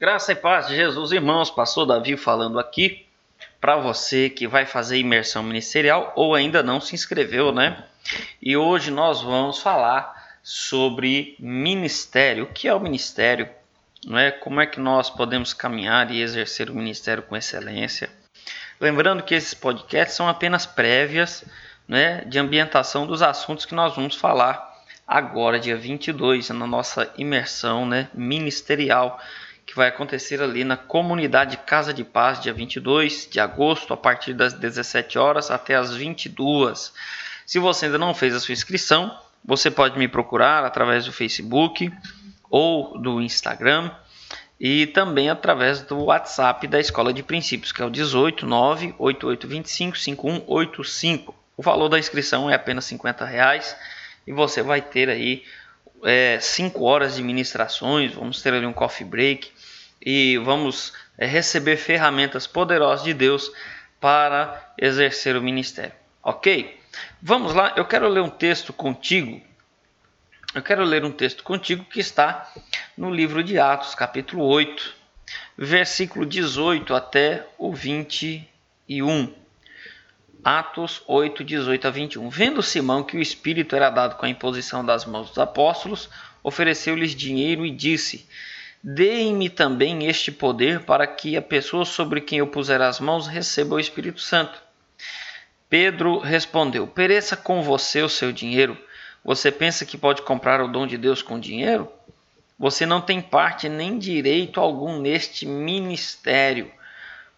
Graça e paz de Jesus, irmãos. Pastor Davi falando aqui para você que vai fazer imersão ministerial ou ainda não se inscreveu, né? E hoje nós vamos falar sobre ministério. O que é o ministério? Não é? Como é que nós podemos caminhar e exercer o ministério com excelência? Lembrando que esses podcasts são apenas prévias né, de ambientação dos assuntos que nós vamos falar agora, dia 22, na nossa imersão né, ministerial que vai acontecer ali na comunidade Casa de Paz, dia 22 de agosto, a partir das 17 horas até as 22. Se você ainda não fez a sua inscrição, você pode me procurar através do Facebook ou do Instagram e também através do WhatsApp da Escola de Princípios, que é o 18 98825 5185. O valor da inscrição é apenas 50 reais e você vai ter aí 5 é, horas de ministrações, vamos ter ali um coffee break e vamos é, receber ferramentas poderosas de Deus para exercer o ministério. Ok? Vamos lá, eu quero ler um texto contigo. Eu quero ler um texto contigo que está no livro de Atos, capítulo 8, versículo 18 até o 21. Atos 8, 18 a 21. Vendo Simão que o Espírito era dado com a imposição das mãos dos apóstolos, ofereceu-lhes dinheiro e disse: Deem-me também este poder para que a pessoa sobre quem eu puser as mãos receba o Espírito Santo. Pedro respondeu: Pereça com você o seu dinheiro. Você pensa que pode comprar o dom de Deus com dinheiro? Você não tem parte nem direito algum neste ministério,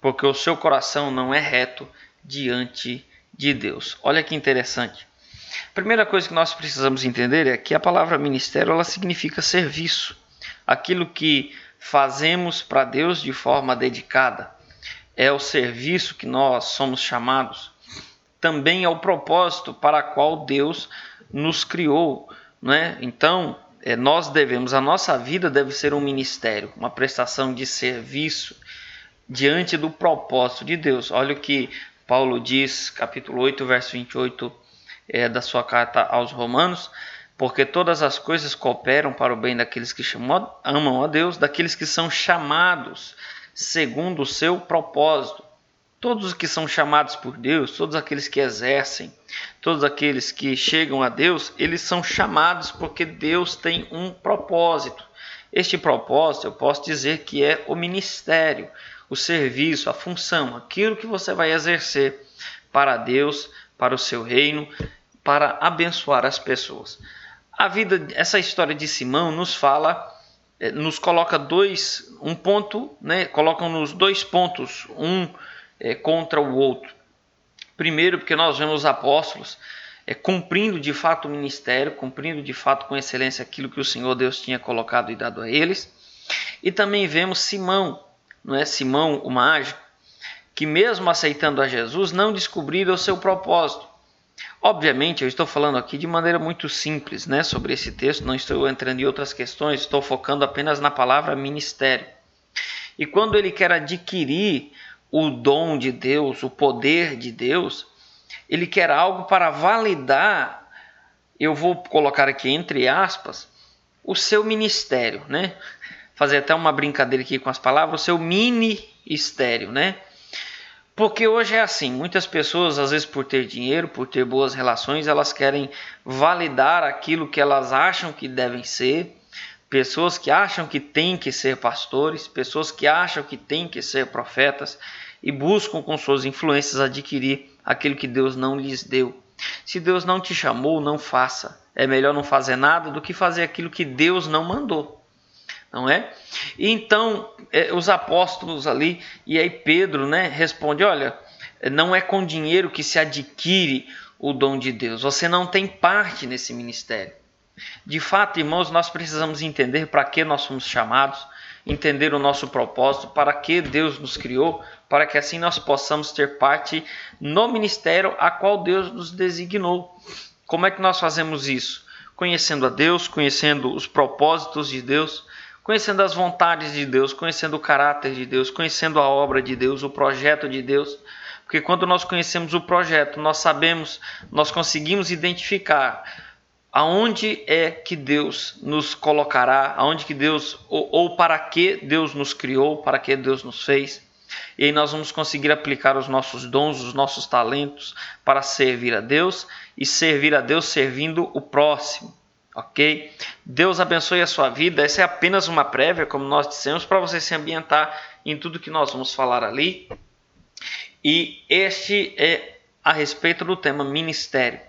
porque o seu coração não é reto diante de Deus. Olha que interessante. A primeira coisa que nós precisamos entender é que a palavra ministério ela significa serviço aquilo que fazemos para Deus de forma dedicada, é o serviço que nós somos chamados, também é o propósito para qual Deus nos criou, né? Então, é, nós devemos, a nossa vida deve ser um ministério, uma prestação de serviço diante do propósito de Deus. Olha o que Paulo diz, capítulo 8, verso 28 é, da sua carta aos Romanos porque todas as coisas cooperam para o bem daqueles que chamam, amam a Deus, daqueles que são chamados segundo o seu propósito. Todos os que são chamados por Deus, todos aqueles que exercem, todos aqueles que chegam a Deus, eles são chamados porque Deus tem um propósito. Este propósito eu posso dizer que é o ministério, o serviço, a função, aquilo que você vai exercer para Deus, para o seu reino, para abençoar as pessoas. A vida, essa história de Simão nos fala, eh, nos coloca dois, um ponto, né? Colocam-nos dois pontos, um é, contra o outro. Primeiro, porque nós vemos os apóstolos é, cumprindo de fato o ministério, cumprindo de fato com excelência aquilo que o Senhor Deus tinha colocado e dado a eles. E também vemos Simão, não é Simão o mágico, que mesmo aceitando a Jesus não descobriram o seu propósito. Obviamente, eu estou falando aqui de maneira muito simples né, sobre esse texto, não estou entrando em outras questões, estou focando apenas na palavra ministério. E quando ele quer adquirir o dom de Deus, o poder de Deus, ele quer algo para validar, eu vou colocar aqui entre aspas, o seu ministério, né? Fazer até uma brincadeira aqui com as palavras, o seu ministério, né? Porque hoje é assim, muitas pessoas, às vezes por ter dinheiro, por ter boas relações, elas querem validar aquilo que elas acham que devem ser. Pessoas que acham que têm que ser pastores, pessoas que acham que têm que ser profetas e buscam com suas influências adquirir aquilo que Deus não lhes deu. Se Deus não te chamou, não faça. É melhor não fazer nada do que fazer aquilo que Deus não mandou não é? E então é, os apóstolos ali e aí Pedro, né, responde: olha, não é com dinheiro que se adquire o dom de Deus. Você não tem parte nesse ministério. De fato, irmãos, nós precisamos entender para que nós somos chamados, entender o nosso propósito, para que Deus nos criou, para que assim nós possamos ter parte no ministério a qual Deus nos designou. Como é que nós fazemos isso? Conhecendo a Deus, conhecendo os propósitos de Deus, conhecendo as vontades de Deus, conhecendo o caráter de Deus, conhecendo a obra de Deus, o projeto de Deus. Porque quando nós conhecemos o projeto, nós sabemos, nós conseguimos identificar aonde é que Deus nos colocará, aonde que Deus ou, ou, para que Deus nos criou, para que Deus nos fez. E aí nós vamos conseguir aplicar os nossos dons, os nossos talentos para servir a Deus e servir a Deus servindo o próximo. OK? Deus abençoe a sua vida. Essa é apenas uma prévia, como nós dissemos, para você se ambientar em tudo que nós vamos falar ali. E este é a respeito do tema ministério.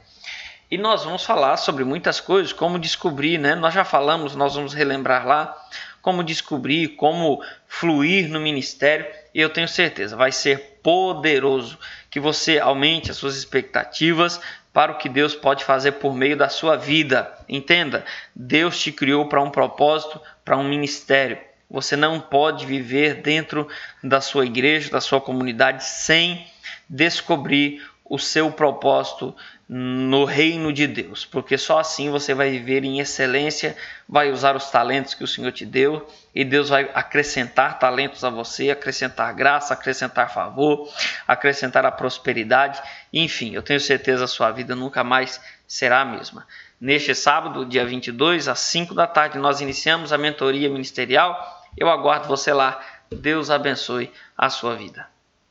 E nós vamos falar sobre muitas coisas, como descobrir, né? Nós já falamos, nós vamos relembrar lá como descobrir, como fluir no ministério, e eu tenho certeza, vai ser poderoso que você aumente as suas expectativas para o que Deus pode fazer por meio da sua vida. Entenda, Deus te criou para um propósito, para um ministério. Você não pode viver dentro da sua igreja, da sua comunidade, sem descobrir o seu propósito no reino de Deus, porque só assim você vai viver em excelência, vai usar os talentos que o Senhor te deu e Deus vai acrescentar talentos a você, acrescentar graça, acrescentar favor, acrescentar a prosperidade, enfim, eu tenho certeza a sua vida nunca mais será a mesma. Neste sábado, dia 22, às 5 da tarde, nós iniciamos a mentoria ministerial. Eu aguardo você lá. Deus abençoe a sua vida.